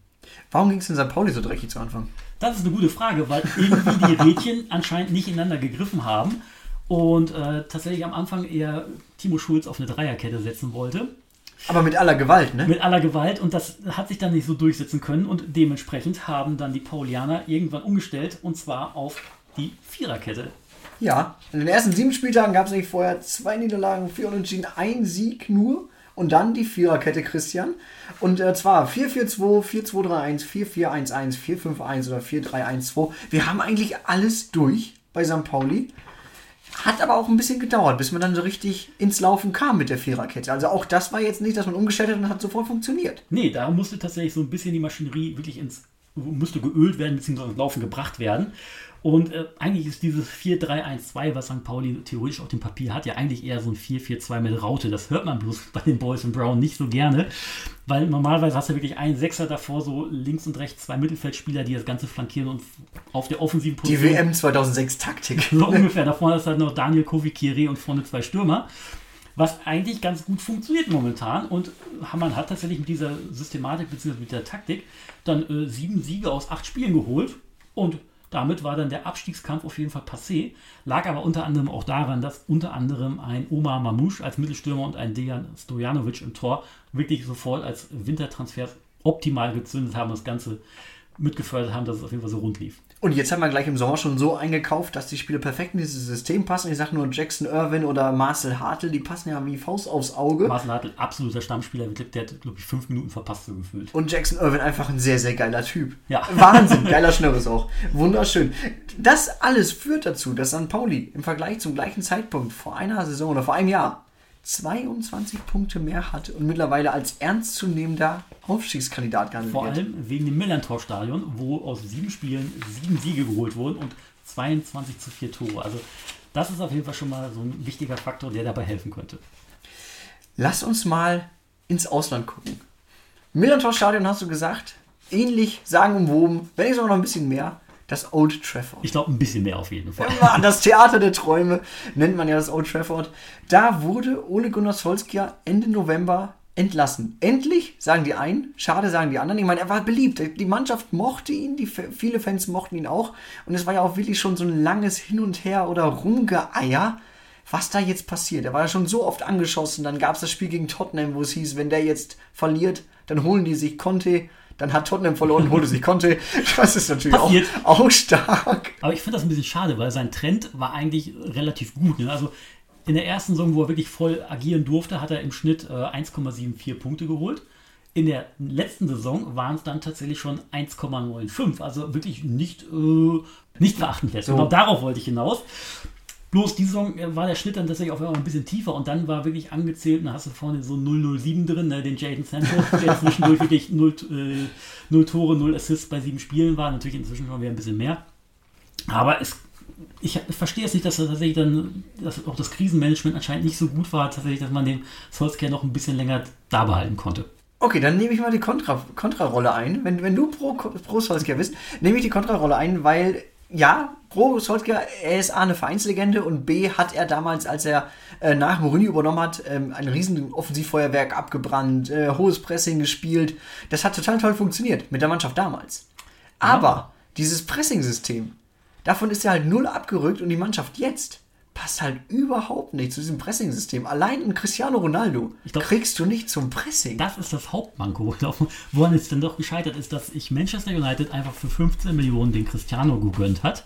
Warum ging es in St. Pauli so dreckig zu Anfang? Das ist eine gute Frage, weil irgendwie die Rädchen anscheinend nicht ineinander gegriffen haben und äh, tatsächlich am Anfang eher Timo Schulz auf eine Dreierkette setzen wollte. Aber mit aller Gewalt, ne? Mit aller Gewalt und das hat sich dann nicht so durchsetzen können und dementsprechend haben dann die Paulianer irgendwann umgestellt und zwar auf die Viererkette. Ja, in den ersten sieben Spieltagen gab es eigentlich vorher zwei Niederlagen, vier Unentschieden, ein Sieg nur und dann die Viererkette Christian. Und äh, zwar 4-4-2, 4-2-3-1, 4-4-1-1, 4-5-1 oder 4-3-1-2. Wir haben eigentlich alles durch bei St. Pauli. Hat aber auch ein bisschen gedauert, bis man dann so richtig ins Laufen kam mit der Viererkette. Also auch das war jetzt nicht, dass man umgestellt hat und hat sofort funktioniert. Nee, da musste tatsächlich so ein bisschen die Maschinerie wirklich ins, musste geölt werden, beziehungsweise ins Laufen gebracht werden. Und äh, eigentlich ist dieses 4-3-1-2, was St. Pauli theoretisch auf dem Papier hat, ja eigentlich eher so ein 4-4-2 mit Raute. Das hört man bloß bei den Boys und Brown nicht so gerne, weil normalerweise hast du wirklich einen Sechser davor, so links und rechts zwei Mittelfeldspieler, die das Ganze flankieren und auf der offensiven Position. Die WM 2006 Taktik. So ungefähr. Da vorne ist halt noch Daniel Kovikiri und vorne zwei Stürmer was eigentlich ganz gut funktioniert momentan. Und man hat tatsächlich mit dieser Systematik bzw. mit der Taktik dann äh, sieben Siege aus acht Spielen geholt. Und damit war dann der Abstiegskampf auf jeden Fall passé, lag aber unter anderem auch daran, dass unter anderem ein Omar Mamouche als Mittelstürmer und ein Dejan Stojanovic im Tor wirklich sofort als Wintertransfer optimal gezündet haben, das Ganze mitgefördert haben, dass es auf jeden Fall so rund lief. Und jetzt haben wir gleich im Sommer schon so eingekauft, dass die Spiele perfekt in dieses System passen. Ich sage nur Jackson Irwin oder Marcel Hartl, die passen ja wie Faust aufs Auge. Marcel Hartl, absoluter Stammspieler, der hat, glaube ich, fünf Minuten verpasst so gefühlt. Und Jackson Irwin einfach ein sehr, sehr geiler Typ. Ja. Wahnsinn, geiler Schnörres auch. Wunderschön. Das alles führt dazu, dass St. Pauli im Vergleich zum gleichen Zeitpunkt vor einer Saison oder vor einem Jahr 22 Punkte mehr hat und mittlerweile als ernstzunehmender Aufstiegskandidat gehandelt Vor allem wegen dem Millantor-Stadion, wo aus sieben Spielen sieben Siege geholt wurden und 22 zu 4 Tore. Also das ist auf jeden Fall schon mal so ein wichtiger Faktor, der dabei helfen könnte. Lass uns mal ins Ausland gucken. Millantor-Stadion hast du gesagt, ähnlich sagenumwoben, wenn nicht sogar noch ein bisschen mehr das Old Trafford. Ich glaube, ein bisschen mehr auf jeden Fall. Ja, das Theater der Träume nennt man ja das Old Trafford. Da wurde Ole Gunnar Solskjaer Ende November entlassen. Endlich, sagen die einen, schade, sagen die anderen. Ich meine, er war beliebt. Die Mannschaft mochte ihn, die, viele Fans mochten ihn auch. Und es war ja auch wirklich schon so ein langes Hin und Her oder Rumgeeier, was da jetzt passiert. Er war ja schon so oft angeschossen. Dann gab es das Spiel gegen Tottenham, wo es hieß, wenn der jetzt verliert, dann holen die sich Conte dann hat Tottenham verloren, holte sich Conte. Das ist natürlich auch, auch, stark. Aber ich finde das ein bisschen schade, weil sein Trend war eigentlich relativ gut. Ne? Also in der ersten Saison, wo er wirklich voll agieren durfte, hat er im Schnitt äh, 1,74 Punkte geholt. In der letzten Saison waren es dann tatsächlich schon 1,95. Also wirklich nicht, äh, nicht verachtenswert. So. Genau darauf wollte ich hinaus. Bloß diese Saison äh, war der Schnitt dann tatsächlich einmal ein bisschen tiefer und dann war wirklich angezählt, und da hast du vorne so 007 drin, ne, den Jaden Sancho, der zwischendurch wirklich 0, äh, 0 Tore, 0 Assists bei sieben Spielen war. Natürlich inzwischen schon wieder ein bisschen mehr. Aber es, ich, ich verstehe es nicht, dass das tatsächlich dann, dass auch das Krisenmanagement anscheinend nicht so gut war, tatsächlich, dass man den Solskjaer noch ein bisschen länger da behalten konnte. Okay, dann nehme ich mal die Kontra, Kontrarolle ein. Wenn, wenn du pro, pro Solskjaer bist, nehme ich die Kontrarolle ein, weil ja, Pro Solskjaer, er ist A, eine Vereinslegende und B, hat er damals, als er äh, nach Mourinho übernommen hat, ähm, ein riesen Offensivfeuerwerk abgebrannt, äh, hohes Pressing gespielt. Das hat total toll funktioniert mit der Mannschaft damals. Aber ja. dieses Pressing-System, davon ist er halt null abgerückt und die Mannschaft jetzt passt halt überhaupt nicht zu diesem Pressing-System. Allein ein Cristiano Ronaldo glaub, kriegst du nicht zum Pressing. Das ist das Hauptmanko. Woran es dann doch gescheitert ist, dass sich Manchester United einfach für 15 Millionen den Cristiano gegönnt hat.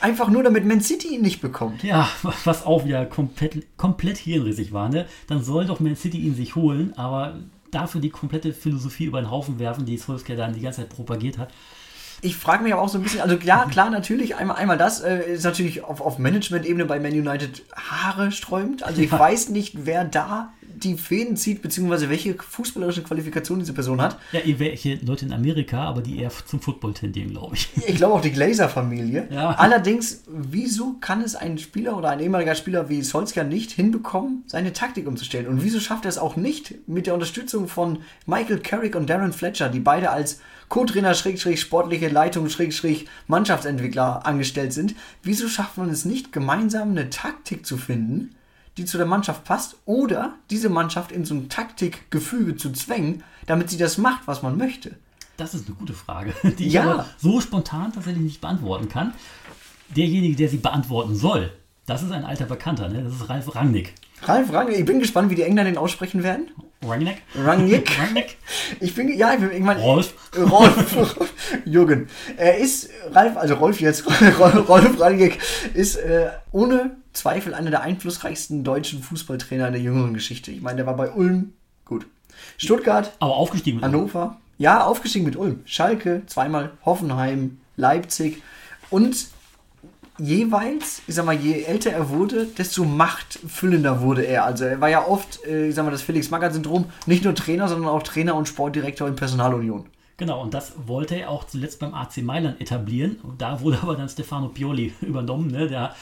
Einfach nur, damit Man City ihn nicht bekommt. Ja, was auch wieder komplett, komplett hirnrissig war. Ne? Dann soll doch Man City ihn sich holen, aber dafür die komplette Philosophie über den Haufen werfen, die Solskjaer dann die ganze Zeit propagiert hat ich frage mich aber auch so ein bisschen, also ja, klar, natürlich, einmal, einmal das äh, ist natürlich auf, auf Management-Ebene bei Man United Haare sträumt. Also ich weiß nicht, wer da die Fäden zieht, beziehungsweise welche fußballerische Qualifikation diese Person hat. Ja, welche Leute in Amerika, aber die eher zum Football tendieren, glaube ich. Ich glaube auch die Glazer-Familie. Ja. Allerdings, wieso kann es ein Spieler oder ein ehemaliger Spieler wie Solskjaer nicht hinbekommen, seine Taktik umzustellen? Und wieso schafft er es auch nicht mit der Unterstützung von Michael Carrick und Darren Fletcher, die beide als Co-Trainer, Schrägstrich, sportliche Leitung, Schrägstrich, Mannschaftsentwickler angestellt sind? Wieso schafft man es nicht, gemeinsam eine Taktik zu finden, die zu der Mannschaft passt, oder diese Mannschaft in so ein Taktikgefüge zu zwängen, damit sie das macht, was man möchte? Das ist eine gute Frage, die ich ja. so spontan tatsächlich nicht beantworten kann. Derjenige, der sie beantworten soll, das ist ein alter Bekannter, ne? das ist Ralf Rangnick. Ralf Rangnick, ich bin gespannt, wie die Engländer den aussprechen werden. Rangnick? Rangnick. Rangnick. Ich bin, ja, ich, ich meine. Rolf. Rolf. Jürgen. Er ist, Ralf, also Rolf jetzt, Rolf, Rolf Rangnick ist äh, ohne Zweifel einer der einflussreichsten deutschen Fußballtrainer der jüngeren Geschichte. Ich meine, der war bei Ulm, gut. Stuttgart. Aber aufgestiegen mit Hannover. Ulm. Ja, aufgestiegen mit Ulm. Schalke, zweimal Hoffenheim, Leipzig. Und jeweils, ich sag mal, je älter er wurde, desto machtfüllender wurde er. Also er war ja oft, äh, ich sag mal, das Felix Magath-Syndrom, nicht nur Trainer, sondern auch Trainer und Sportdirektor in Personalunion. Genau, und das wollte er auch zuletzt beim AC Mailand etablieren. Da wurde aber dann Stefano Pioli übernommen, ne? der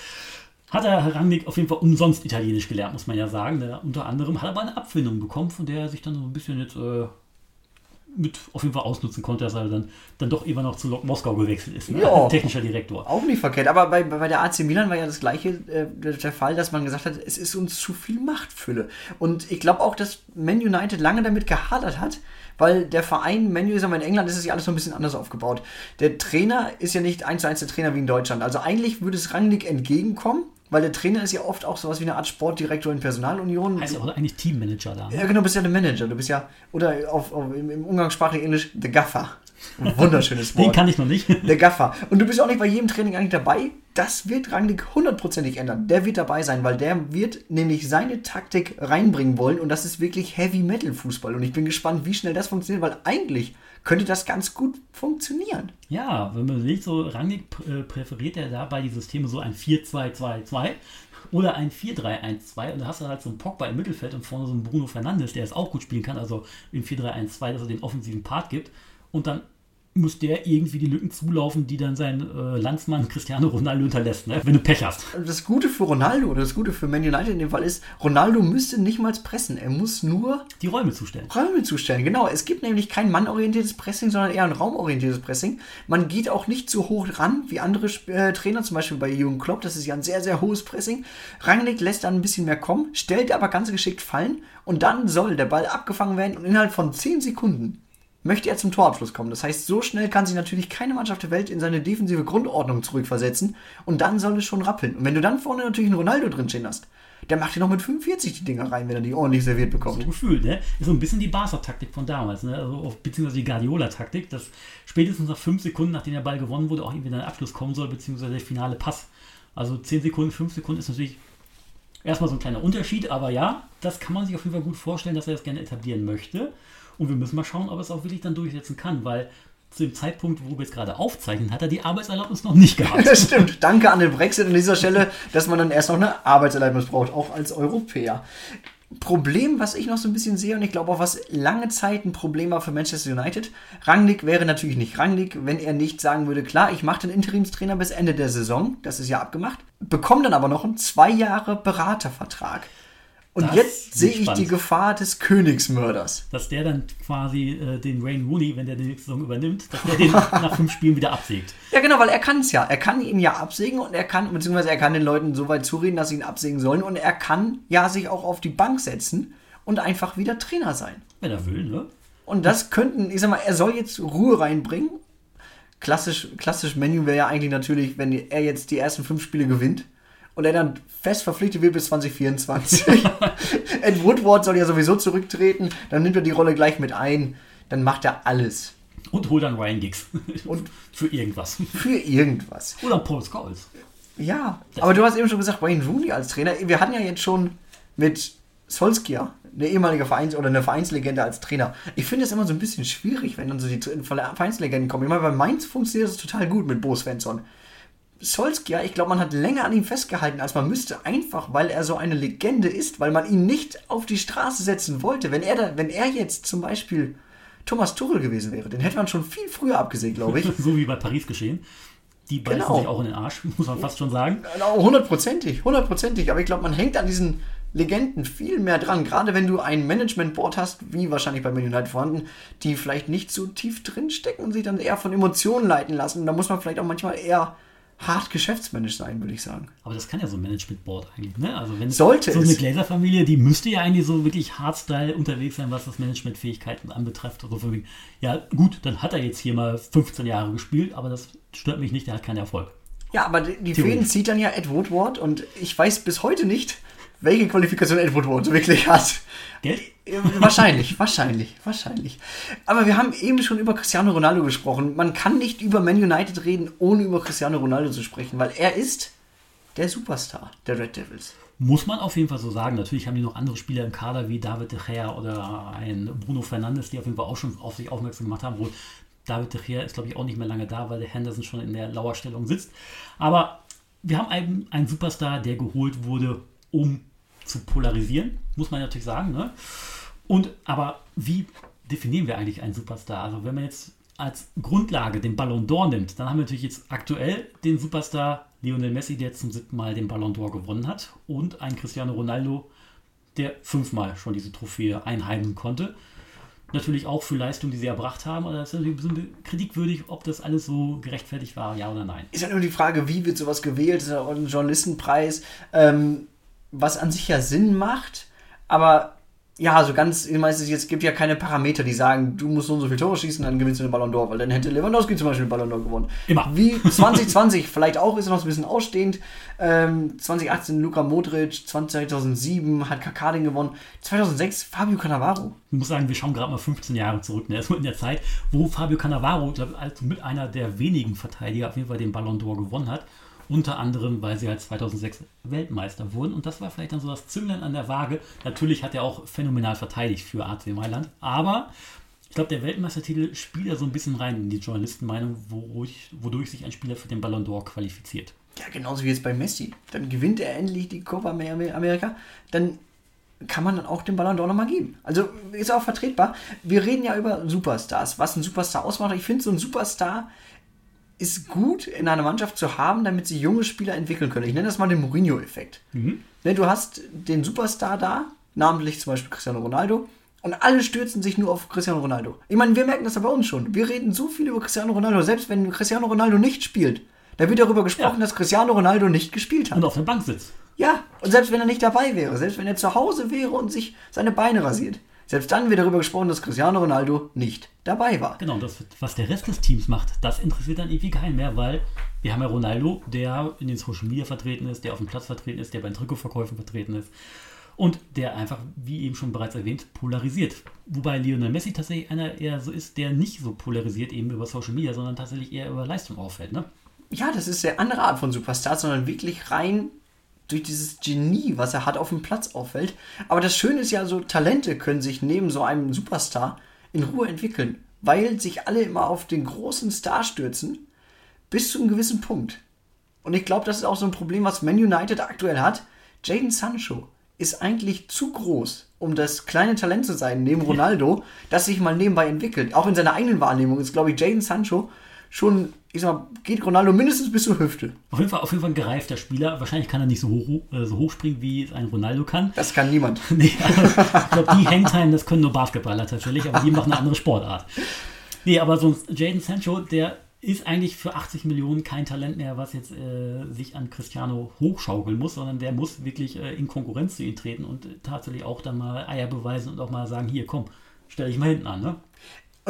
hat er Rangnick auf jeden Fall umsonst Italienisch gelernt, muss man ja sagen. Der, unter anderem hat er aber eine Abfindung bekommen, von der er sich dann so ein bisschen jetzt äh, mit auf jeden Fall ausnutzen konnte, dass er dann, dann doch immer noch zu Lok Moskau gewechselt ist. Ne? Ja, Technischer Direktor. Auch nicht verkehrt. Aber bei, bei der AC Milan war ja das gleiche äh, der Fall, dass man gesagt hat, es ist uns zu viel Machtfülle. Und ich glaube auch, dass Man United lange damit gehadert hat, weil der Verein Man United in England ist es ja alles so ein bisschen anders aufgebaut. Der Trainer ist ja nicht eins zu eins der Trainer wie in Deutschland. Also eigentlich würde es Rangnick entgegenkommen, weil der Trainer ist ja oft auch sowas wie eine Art Sportdirektor in Personalunion. Heißt aber eigentlich Teammanager da. Ne? Ja, genau, du bist ja der Manager. Du bist ja, oder auf, auf im, im umgangssprachlichen Englisch, the Gaffer. Ein wunderschönes Wort. Den kann ich noch nicht. Der Gaffer. Und du bist auch nicht bei jedem Training eigentlich dabei. Das wird Rangnick hundertprozentig ändern. Der wird dabei sein, weil der wird nämlich seine Taktik reinbringen wollen. Und das ist wirklich Heavy Metal Fußball. Und ich bin gespannt, wie schnell das funktioniert, weil eigentlich könnte das ganz gut funktionieren. Ja, wenn man sieht, so Rangnick äh, präferiert er dabei die Systeme so ein 4-2-2-2 oder ein 4-3-1-2 und da hast du halt so einen Pogba im Mittelfeld und vorne so einen Bruno Fernandes, der es auch gut spielen kann, also im 4-3-1-2, dass er den offensiven Part gibt und dann muss der irgendwie die Lücken zulaufen, die dann sein äh, Landsmann Cristiano Ronaldo hinterlässt, ne? wenn du Pech hast. Das Gute für Ronaldo oder das Gute für Man United in dem Fall ist, Ronaldo müsste nicht mal pressen. Er muss nur die Räume zustellen. Räume zustellen, genau. Es gibt nämlich kein mannorientiertes Pressing, sondern eher ein raumorientiertes Pressing. Man geht auch nicht so hoch ran wie andere äh, Trainer, zum Beispiel bei Jürgen Klopp. Das ist ja ein sehr, sehr hohes Pressing. Rangnick lässt dann ein bisschen mehr kommen, stellt aber ganz geschickt fallen und dann soll der Ball abgefangen werden und innerhalb von 10 Sekunden möchte er zum Torabschluss kommen. Das heißt, so schnell kann sich natürlich keine Mannschaft der Welt in seine defensive Grundordnung zurückversetzen und dann soll es schon rappeln. Und wenn du dann vorne natürlich einen Ronaldo drin stehen hast, der macht ja noch mit 45 die Dinger rein, wenn er die ordentlich serviert bekommt. So gefühlt, ne? Ist so ein bisschen die Barca-Taktik von damals, ne? Also, beziehungsweise die Guardiola-Taktik, dass spätestens nach fünf Sekunden, nachdem der Ball gewonnen wurde, auch irgendwie ein Abschluss kommen soll, beziehungsweise der finale Pass. Also 10 Sekunden, 5 Sekunden ist natürlich erstmal so ein kleiner Unterschied, aber ja, das kann man sich auf jeden Fall gut vorstellen, dass er das gerne etablieren möchte. Und wir müssen mal schauen, ob er es auch wirklich dann durchsetzen kann, weil zu dem Zeitpunkt, wo wir jetzt gerade aufzeichnen, hat er die Arbeitserlaubnis noch nicht gehabt. Das stimmt. Danke an den Brexit an dieser Stelle, dass man dann erst noch eine Arbeitserlaubnis braucht, auch als Europäer. Problem, was ich noch so ein bisschen sehe, und ich glaube auch, was lange Zeit ein Problem war für Manchester United, Rangnick wäre natürlich nicht Rangnick, wenn er nicht sagen würde, klar, ich mache den Interimstrainer bis Ende der Saison, das ist ja abgemacht, bekomme dann aber noch einen zwei Jahre Beratervertrag. Und Das jetzt sehe ich spannend. die Gefahr des Königsmörders. dass der dann quasi äh, den Wayne Rooney, wenn der die nächste Saison übernimmt, dass der den nach fünf Spielen wieder absägt. Ja, genau, weil er kann es ja. Er kann ihn ja absägen und er kann, beziehungsweise er kann den Leuten so weit zureden, dass sie ihn absägen sollen und er kann ja sich auch auf die Bank setzen und einfach wieder Trainer sein. Wenn er will, ne? Und das könnten, ich sag mal, er soll jetzt Ruhe reinbringen. Klassisch, klassisch Menu wäre ja eigentlich natürlich, wenn er jetzt die ersten fünf Spiele gewinnt und er dann fest verpflichtet wird bis 2024. Ed Woodward soll ja sowieso zurücktreten, dann nimmt er die Rolle gleich mit ein, dann macht er alles. Und hol dann Ryan Giggs. Und- für irgendwas. Für irgendwas. Oder Paul Scholes. Ja, aber du hast eben schon gesagt, Wayne Rooney als Trainer. Wir hatten ja jetzt schon mit Solskjaer eine ehemalige Vereins- oder eine Vereinslegende als Trainer. Ich finde es immer so ein bisschen schwierig, wenn dann so die Vereinslegenden kommen. Ich meine, bei Mainz funktioniert das total gut mit Bo Svensson. Solskjaer, ich glaube, man hat länger an ihm festgehalten, als man müsste, einfach weil er so eine Legende ist, weil man ihn nicht auf die Straße setzen wollte. Wenn er, da, wenn er jetzt zum Beispiel Thomas Tuchel gewesen wäre, den hätte man schon viel früher abgesehen, glaube ich. so wie bei Paris geschehen. Die beißen Genau. sich auch in den Arsch, muss man fast schon sagen. Genau, Hundertprozentig, hundertprozentig. Aber ich glaube, man hängt an diesen Legenden viel mehr dran. Gerade wenn du ein Management-Board hast, wie wahrscheinlich bei Man United vorhanden, die vielleicht nicht so tief drin stecken und sich dann eher von Emotionen leiten lassen. Da muss man vielleicht auch manchmal eher hart geschäftsmännisch sein, würde ich sagen. Aber das kann ja so ein Management-Board eigentlich, ne? Also wenn Sollte so eine Glazer-Familie, die müsste ja eigentlich so wirklich Hardstyle unterwegs sein, was das Managementfähigkeiten anbetrifft. Also von wegen, ja gut, dann hat er jetzt hier mal 15 Jahre gespielt, aber das stört mich nicht, der hat keinen Erfolg. Ja, aber die. Fäden zieht dann ja Ed Woodward und ich weiß bis heute nicht, welche Qualifikation Ed Woodward wirklich hat. Geld? Äh, wahrscheinlich, wahrscheinlich, wahrscheinlich. Aber wir haben eben schon über Cristiano Ronaldo gesprochen. Man kann nicht über Man United reden, ohne über Cristiano Ronaldo zu sprechen, weil er ist der Superstar der Red Devils. Muss man auf jeden Fall so sagen. Natürlich haben die noch andere Spieler im Kader wie David de Gea oder ein Bruno Fernandes, die auf jeden Fall auch schon auf sich aufmerksam gemacht haben. Wohl David de Gea ist, glaube ich, auch nicht mehr lange da, weil der Henderson schon in der Lauerstellung sitzt. Aber wir haben einen, einen Superstar, der geholt wurde, um zu polarisieren, muss man natürlich sagen. Ne? Und aber wie definieren wir eigentlich einen Superstar? Also wenn man jetzt als Grundlage den Ballon d'Or nimmt, dann haben wir natürlich jetzt aktuell den Superstar Lionel Messi, der zum siebten Mal den Ballon d'Or gewonnen hat und ein Cristiano Ronaldo, der fünfmal schon diese Trophäe einheimsen konnte. Natürlich auch für Leistungen, die sie erbracht haben, aber das ist natürlich ein bisschen kritikwürdig, ob das alles so gerechtfertigt war, ja oder nein. Ist ja nur die Frage, wie wird sowas gewählt? Das ist ja auch ein Journalistenpreis, ähm, was an sich ja Sinn macht. Aber ja, so ganz, ich meine, es jetzt gibt ja keine Parameter, die sagen, du musst so und so viele Tore schießen, dann gewinnst du den Ballon d'Or, weil dann hätte Lewandowski zum Beispiel den Ballon d'Or gewonnen. Immer. Wie 2020, vielleicht auch, ist noch ein bisschen ausstehend. Ähm, 2018 Luka Modric, 2007 hat Kaká den gewonnen. 2006 Fabio Cannavaro. Ich muss sagen, wir schauen gerade mal 15 Jahre zurück. Ne? Das war in der Zeit, wo Fabio Cannavaro, glaub, als mit einer der wenigen Verteidiger auf jeden Fall den Ballon d'Or gewonnen hat. Unter anderem, weil sie halt 2006 Weltmeister wurden. Und das war vielleicht dann so das Zünglein an der Waage. Natürlich hat er auch phänomenal verteidigt für AC Mailand. Aber ich glaube, der Weltmeistertitel spielt ja so ein bisschen rein in die Journalistenmeinung, wodurch, wodurch sich ein Spieler für den Ballon d'Or qualifiziert. Ja, genauso wie jetzt bei Messi. Dann gewinnt er endlich die Copa Amer- America. Dann kann man dann auch den Ballon d'Or nochmal geben. Also ist auch vertretbar. Wir reden ja über Superstars, was ein Superstar ausmacht. Ich finde, so ein Superstar ist gut in einer Mannschaft zu haben, damit sie junge Spieler entwickeln können. Ich nenne das mal den Mourinho-Effekt. Ne, du hast den Superstar da, namentlich zum Beispiel Cristiano Ronaldo, und alle stürzen sich nur auf Cristiano Ronaldo. Ich meine, wir merken das ja bei uns schon. Wir reden so viel über Cristiano Ronaldo, selbst wenn Cristiano Ronaldo nicht spielt. Da wird darüber gesprochen, Ja. dass Cristiano Ronaldo nicht gespielt hat. Und auf der Bank sitzt. Ja, und selbst wenn er nicht dabei wäre, selbst wenn er zu Hause wäre und sich seine Beine rasiert. Selbst dann wird darüber gesprochen, dass Cristiano Ronaldo nicht dabei war. Genau, das, was der Rest des Teams macht, das interessiert dann irgendwie keinen mehr, weil wir haben ja Ronaldo, der in den Social Media vertreten ist, der auf dem Platz vertreten ist, der bei den Trikotverkäufen vertreten ist und der einfach, wie eben schon bereits erwähnt, polarisiert. Wobei Lionel Messi tatsächlich einer eher so ist, der nicht so polarisiert eben über Social Media, sondern tatsächlich eher über Leistung auffällt. Ne? Ja, das ist eine andere Art von Superstar, sondern wirklich rein durch dieses Genie, was er hat, auf dem Platz auffällt. Aber das Schöne ist ja, so Talente können sich neben so einem Superstar in Ruhe entwickeln, weil sich alle immer auf den großen Star stürzen, bis zu einem gewissen Punkt. Und ich glaube, das ist auch so ein Problem, was Man United aktuell hat. Jaden Sancho ist eigentlich zu groß, um das kleine Talent zu sein, neben Ronaldo, das sich mal nebenbei entwickelt. Auch in seiner eigenen Wahrnehmung ist, glaube ich, Jaden Sancho schon, ich sag mal, geht Ronaldo mindestens bis zur Hüfte. Auf jeden Fall, auf jeden Fall ein gereifter Spieler. Wahrscheinlich kann er nicht so hoch, äh, so hoch springen, wie es ein Ronaldo kann. Das kann niemand. nee, also, ich glaube, die Hangtime, das können nur Basketballer tatsächlich, aber die machen eine andere Sportart. Nee, aber so ein Jaden Sancho, der ist eigentlich für 80 Millionen kein Talent mehr, was jetzt äh, sich an Cristiano hochschaukeln muss, sondern der muss wirklich äh, in Konkurrenz zu ihm treten und äh, tatsächlich auch dann mal Eier beweisen und auch mal sagen, hier, komm, stell dich mal hinten an. Ne?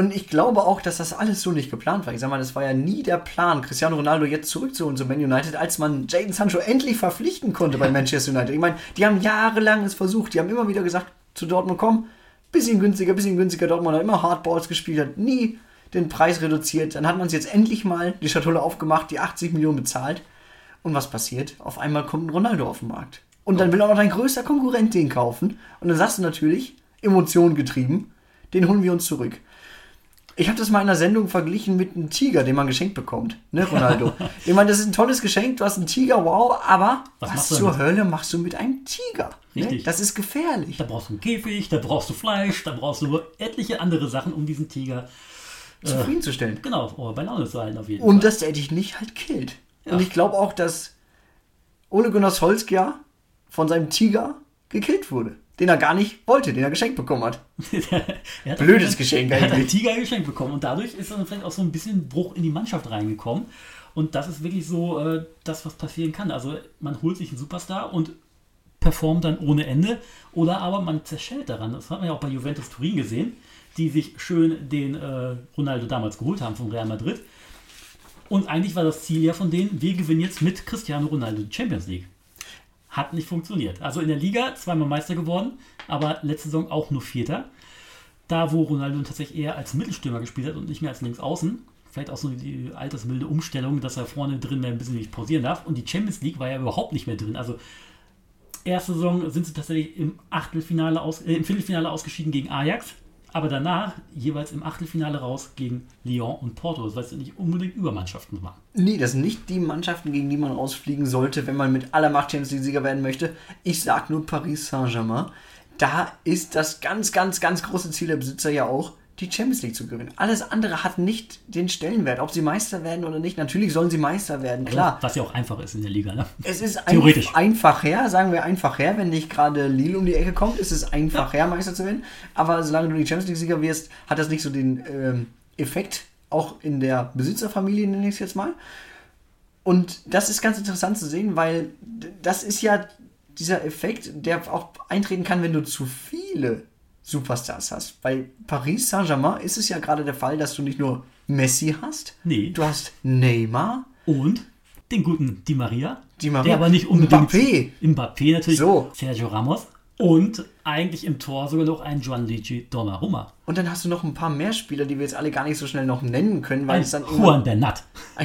Und ich glaube auch, dass das alles so nicht geplant war. Ich sag mal, das war ja nie der Plan, Cristiano Ronaldo jetzt zurückzuholen zu Man United, als man Jaden Sancho endlich verpflichten konnte bei Manchester United. Ich meine, die haben jahrelang es versucht, die haben immer wieder gesagt, zu Dortmund komm, bisschen günstiger, bisschen günstiger. Dortmund hat immer Hardballs gespielt, hat nie den Preis reduziert. Dann hat man es jetzt endlich mal die Schatulle aufgemacht, die 80 Millionen bezahlt. Und was passiert? Auf einmal kommt ein Ronaldo auf den Markt. Und dann will auch noch dein größter Konkurrent den kaufen. Und dann sagst du natürlich, Emotionen getrieben, den holen wir uns zurück. Ich habe das mal in einer Sendung verglichen mit einem Tiger, den man geschenkt bekommt. Ne, Ronaldo? ich meine, das ist ein tolles Geschenk, du hast einen Tiger, wow, aber was, was zur damit? Hölle machst du mit einem Tiger? Ne? Richtig. Ne? Das ist gefährlich. Da brauchst du einen Käfig, da brauchst du Fleisch, da brauchst du etliche andere Sachen, um diesen Tiger zufriedenzustellen. Äh, genau, oh, bei Laune zu halten auf jeden Und Fall. Und dass der dich nicht halt killt. Ja. Und ich glaube auch, dass Ole Gunnar Solskjaer von seinem Tiger gekillt wurde. Den er gar nicht wollte, den er geschenkt bekommen hat. hat Blödes Geschenk eigentlich. Er hat einen Tiger geschenkt bekommen. Und dadurch ist dann vielleicht auch so ein bisschen Bruch in die Mannschaft reingekommen. Und das ist wirklich so äh, das, was passieren kann. Also man holt sich einen Superstar und performt dann ohne Ende. Oder aber man zerschellt daran. Das hat man ja auch bei Juventus Turin gesehen die sich schön den äh, Ronaldo damals geholt haben von Real Madrid. Und eigentlich war das Ziel ja von denen, wir gewinnen jetzt mit Cristiano Ronaldo die Champions League. Hat nicht funktioniert. Also in der Liga zweimal Meister geworden, aber letzte Saison auch nur Vierter. Da, wo Ronaldo tatsächlich eher als Mittelstürmer gespielt hat und nicht mehr als Linksaußen. Vielleicht auch so die altersmilde Umstellung, dass er vorne drin mehr ein bisschen nicht pausieren darf. Und die Champions League war ja überhaupt nicht mehr drin. Also erste Saison sind sie tatsächlich im Achtelfinale aus, äh, im Viertelfinale ausgeschieden gegen Ajax aber danach jeweils im Achtelfinale raus gegen Lyon und Porto. Das heißt nicht unbedingt Übermannschaften waren. Nee, das sind nicht die Mannschaften, gegen die man rausfliegen sollte, wenn man mit aller Macht Champions League-Sieger werden möchte. Ich sag nur Paris Saint-Germain. Da ist das ganz, ganz, ganz große Ziel der Besitzer ja auch, die Champions League zu gewinnen. Alles andere hat nicht den Stellenwert, ob sie Meister werden oder nicht. Natürlich sollen sie Meister werden, klar. Was ja auch einfach ist in der Liga, ne? Es ist Theoretisch. Ein, einfach her, sagen wir einfach her, wenn nicht gerade Lille um die Ecke kommt, ist es einfach her, Meister zu werden. Aber solange du die Champions League-Sieger wirst, hat das nicht so den ähm, Effekt, auch in der Besitzerfamilie, nenne ich es jetzt mal. Und das ist ganz interessant zu sehen, weil das ist ja dieser Effekt, der auch eintreten kann, wenn du zu viele Superstars hast. Bei Paris Saint-Germain ist es ja gerade der Fall, dass du nicht nur Messi hast, nee. du hast Neymar und den guten Di Maria, Di Maria. der aber nicht unbedingt Mbappé, Mbappé natürlich, so. Sergio Ramos und eigentlich im Tor sogar noch ein Gianluigi Donnarumma. Und dann hast du noch ein paar mehr Spieler, die wir jetzt alle gar nicht so schnell noch nennen können, weil ein es dann Juan Bernat.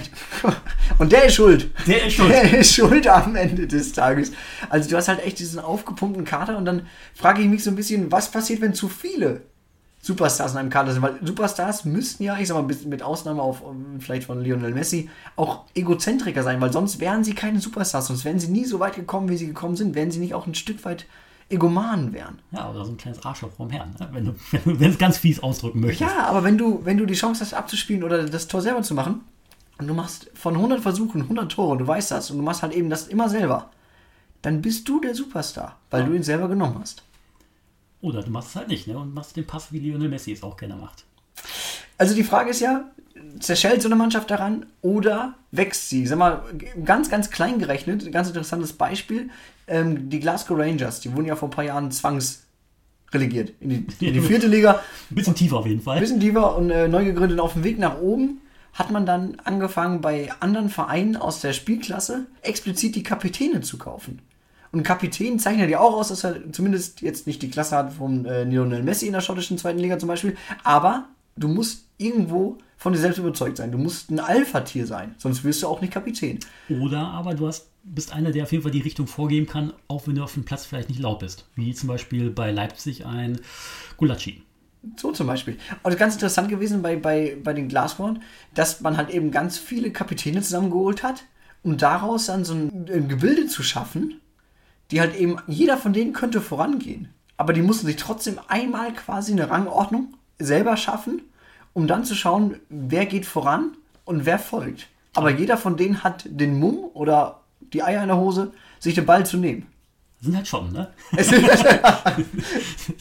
Und der ist schuld. Der ist schuld. Der ist schuld am Ende des Tages. Also du hast halt echt diesen aufgepumpten Kader und dann frage ich mich so ein bisschen, was passiert, wenn zu viele Superstars in einem Kader sind? Weil Superstars müssten ja, ich sag mal, mit Ausnahme auf vielleicht von Lionel Messi, auch Egozentriker sein, weil sonst wären sie keine Superstars, sonst wären sie nie so weit gekommen, wie sie gekommen sind, wären sie nicht auch ein Stück weit Egomanen wären. Ja, oder so ein kleines Arschloch vom Herrn, ne? wenn du wenn es ganz fies ausdrücken möchtest. Ja, aber wenn du, wenn du die Chance hast abzuspielen oder das Tor selber zu machen und du machst von 100 Versuchen 100 Tore und du weißt das und du machst halt eben das immer selber, dann bist du der Superstar, weil ja. du ihn selber genommen hast. Oder du machst es halt nicht ne? und machst den Pass, wie Lionel Messi es auch gerne macht. Also die Frage ist ja, zerschellt so eine Mannschaft daran oder wächst sie? Sag mal, ganz, ganz klein gerechnet, ganz interessantes Beispiel. Ähm, die Glasgow Rangers, die wurden ja vor ein paar Jahren zwangsrenoviert relegiert. In die, in die vierte Liga. Ein bisschen tiefer auf jeden Fall. Ein bisschen tiefer und äh, neu gegründet. Auf dem Weg nach oben hat man dann angefangen, bei anderen Vereinen aus der Spielklasse explizit die Kapitäne zu kaufen. Und Kapitän zeichnet ja auch aus, dass er zumindest jetzt nicht die Klasse hat von äh, Lionel Messi in der schottischen zweiten Liga zum Beispiel. Aber du musst irgendwo von dir selbst überzeugt sein. Du musst ein Alpha-Tier sein, sonst wirst du auch nicht Kapitän. Oder aber du hast, bist einer, der auf jeden Fall die Richtung vorgeben kann, auch wenn du auf dem Platz vielleicht nicht laut bist. Wie zum Beispiel bei Leipzig ein Gulacsi. So zum Beispiel. Und ganz interessant gewesen bei, bei, bei den Glasgow, dass man halt eben ganz viele Kapitäne zusammengeholt hat, um daraus dann so ein, ein Gebilde zu schaffen, die halt eben, jeder von denen könnte vorangehen. Aber die mussten sich trotzdem einmal quasi eine Rangordnung selber schaffen, um dann zu schauen, wer geht voran und wer folgt. Aber jeder von denen hat den Mumm oder die Eier in der Hose, sich den Ball zu nehmen. Sind halt schon, ne?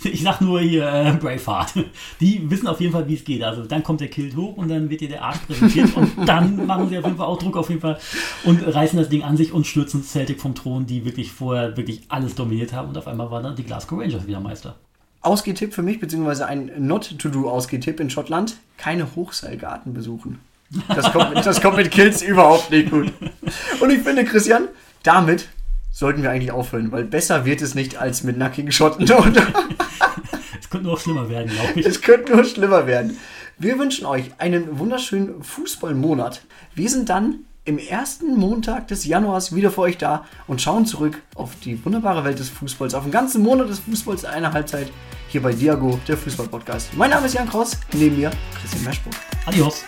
ich sag nur hier äh, Braveheart. Die wissen auf jeden Fall, wie es geht. Also dann kommt der Kilt hoch und dann wird dir der Arsch präsentiert und dann machen sie auf jeden Fall auch Druck auf jeden Fall und reißen das Ding an sich und stürzen Celtic vom Thron, die wirklich vorher wirklich alles dominiert haben und auf einmal waren dann die Glasgow Rangers wieder Meister. Ausgehtipp für mich, beziehungsweise ein Not-to-Do-Ausgehtipp in Schottland, keine Hochseilgarten besuchen. Das kommt, das kommt mit Kills überhaupt nicht gut. Und ich finde, Christian, damit sollten wir eigentlich aufhören, weil besser wird es nicht als mit nackigen Schotten. es könnte nur schlimmer werden, glaube ich. Es könnte nur schlimmer werden. Wir wünschen euch einen wunderschönen Fußballmonat. Wir sind dann im ersten Montag des Januars wieder für euch da und schauen zurück auf die wunderbare Welt des Fußballs, auf den ganzen Monat des Fußballs eine Halbzeit hier bei Diago, der Fußball-Podcast. Mein Name ist Jan Kross, neben mir Christian Meschbuch. Adios.